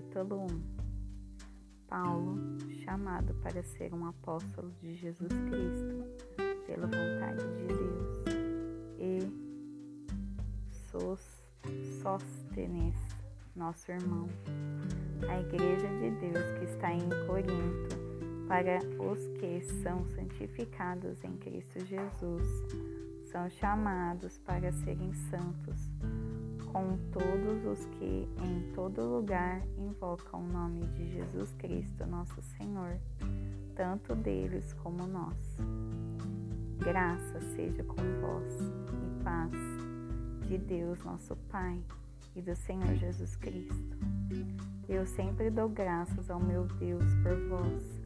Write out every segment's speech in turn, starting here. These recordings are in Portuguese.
Capítulo 1 Paulo, chamado para ser um apóstolo de Jesus Cristo, pela vontade de Deus, e Sóstenes, nosso irmão, a Igreja de Deus que está em Corinto, para os que são santificados em Cristo Jesus, são chamados para serem santos com todos os que em todo lugar invocam o nome de Jesus Cristo, nosso Senhor, tanto deles como nós. Graça seja com vós e paz de Deus, nosso Pai, e do Senhor Jesus Cristo. Eu sempre dou graças ao meu Deus por vós,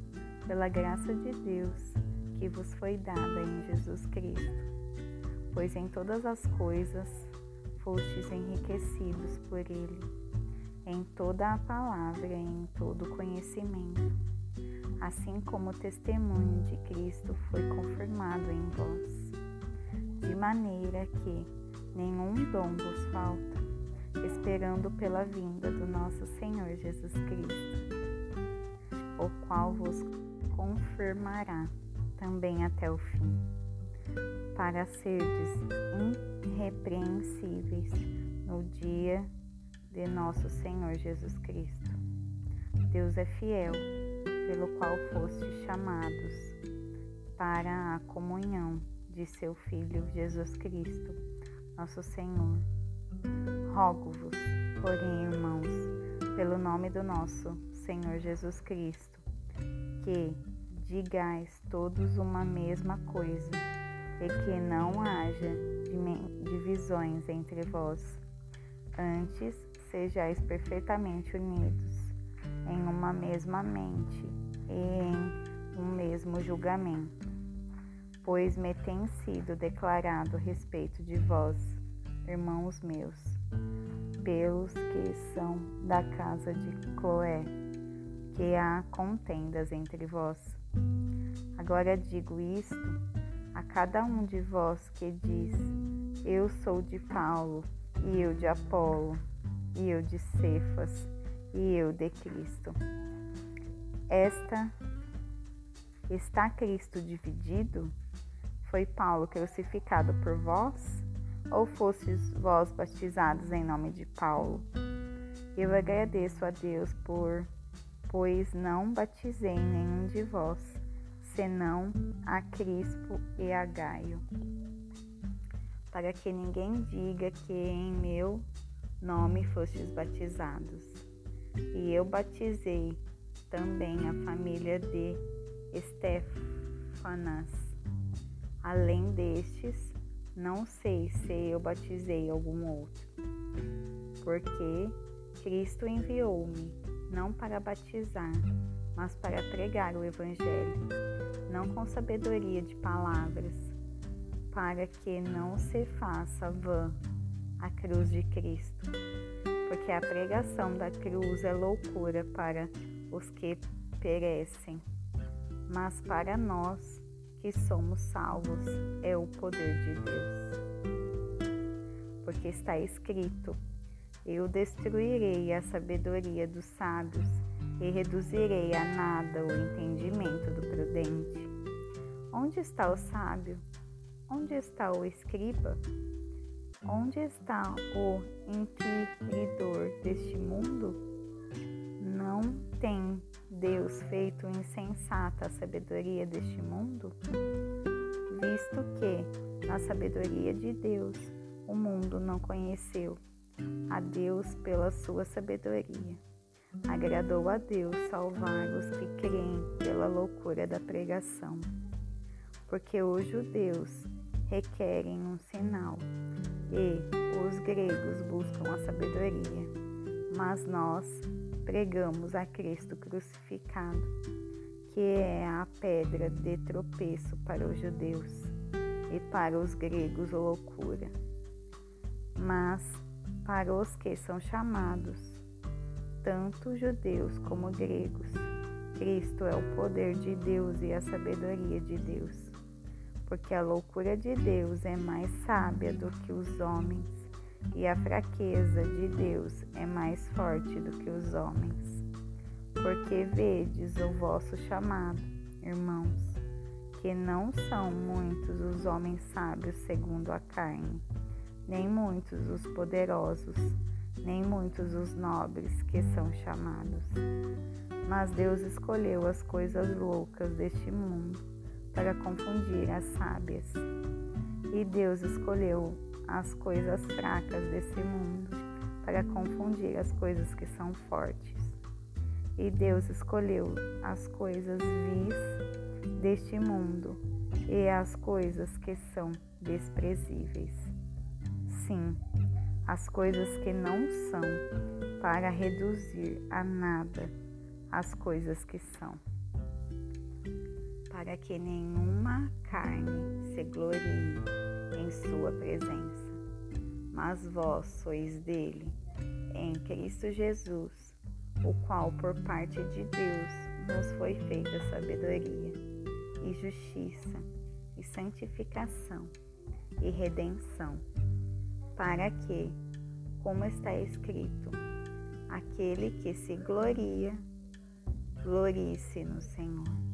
pela graça de Deus que vos foi dada em Jesus Cristo, pois em todas as coisas fostes enriquecidos por ele, em toda a palavra e em todo o conhecimento, assim como o testemunho de Cristo foi confirmado em vós, de maneira que nenhum dom vos falta, esperando pela vinda do nosso Senhor Jesus Cristo, o qual vos confirmará também até o fim para seres irrepreensíveis no dia de nosso Senhor Jesus Cristo. Deus é fiel, pelo qual fostes chamados para a comunhão de seu Filho Jesus Cristo, nosso Senhor. Rogo-vos, porém, irmãos, pelo nome do nosso Senhor Jesus Cristo, que digais todos uma mesma coisa e que não haja divisões entre vós. Antes, sejais perfeitamente unidos em uma mesma mente e em um mesmo julgamento. Pois me tem sido declarado respeito de vós, irmãos meus, pelos que são da casa de Cloé, que há contendas entre vós. Agora digo isto a cada um de vós que diz: Eu sou de Paulo, e eu de Apolo, e eu de Cefas, e eu de Cristo. Esta está Cristo dividido? Foi Paulo crucificado por vós? Ou fostes vós batizados em nome de Paulo? Eu agradeço a Deus por, pois não batizei nenhum de vós senão a Crispo e a Gaio, para que ninguém diga que em meu nome fostes batizados. E eu batizei também a família de Estefanas. Além destes, não sei se eu batizei algum outro, porque Cristo enviou-me não para batizar, mas para pregar o Evangelho, não com sabedoria de palavras, para que não se faça vã a cruz de Cristo, porque a pregação da cruz é loucura para os que perecem, mas para nós que somos salvos é o poder de Deus. Porque está escrito: Eu destruirei a sabedoria dos sábios e reduzirei a nada o entendimento do prudente. Onde está o sábio? Onde está o escriba? Onde está o inquiridor deste mundo? Não tem Deus feito insensata a sabedoria deste mundo? Visto que, na sabedoria de Deus, o mundo não conheceu a Deus pela sua sabedoria agradou a Deus salvar os que creem pela loucura da pregação. Porque os judeus requerem um sinal e os gregos buscam a sabedoria, mas nós pregamos a Cristo crucificado, que é a pedra de tropeço para os judeus e para os gregos loucura. Mas para os que são chamados, tanto judeus como gregos. Cristo é o poder de Deus e a sabedoria de Deus, porque a loucura de Deus é mais sábia do que os homens, e a fraqueza de Deus é mais forte do que os homens. Porque vedes o vosso chamado, irmãos, que não são muitos os homens sábios segundo a carne, nem muitos os poderosos, nem muitos os nobres que são chamados. Mas Deus escolheu as coisas loucas deste mundo para confundir as sábias. E Deus escolheu as coisas fracas desse mundo para confundir as coisas que são fortes. E Deus escolheu as coisas vis deste mundo e as coisas que são desprezíveis. Sim, as coisas que não são, para reduzir a nada as coisas que são, para que nenhuma carne se glorie em Sua presença. Mas vós sois dele, em Cristo Jesus, o qual por parte de Deus nos foi feita sabedoria, e justiça, e santificação, e redenção para que, como está escrito, aquele que se gloria, glorie-se no Senhor.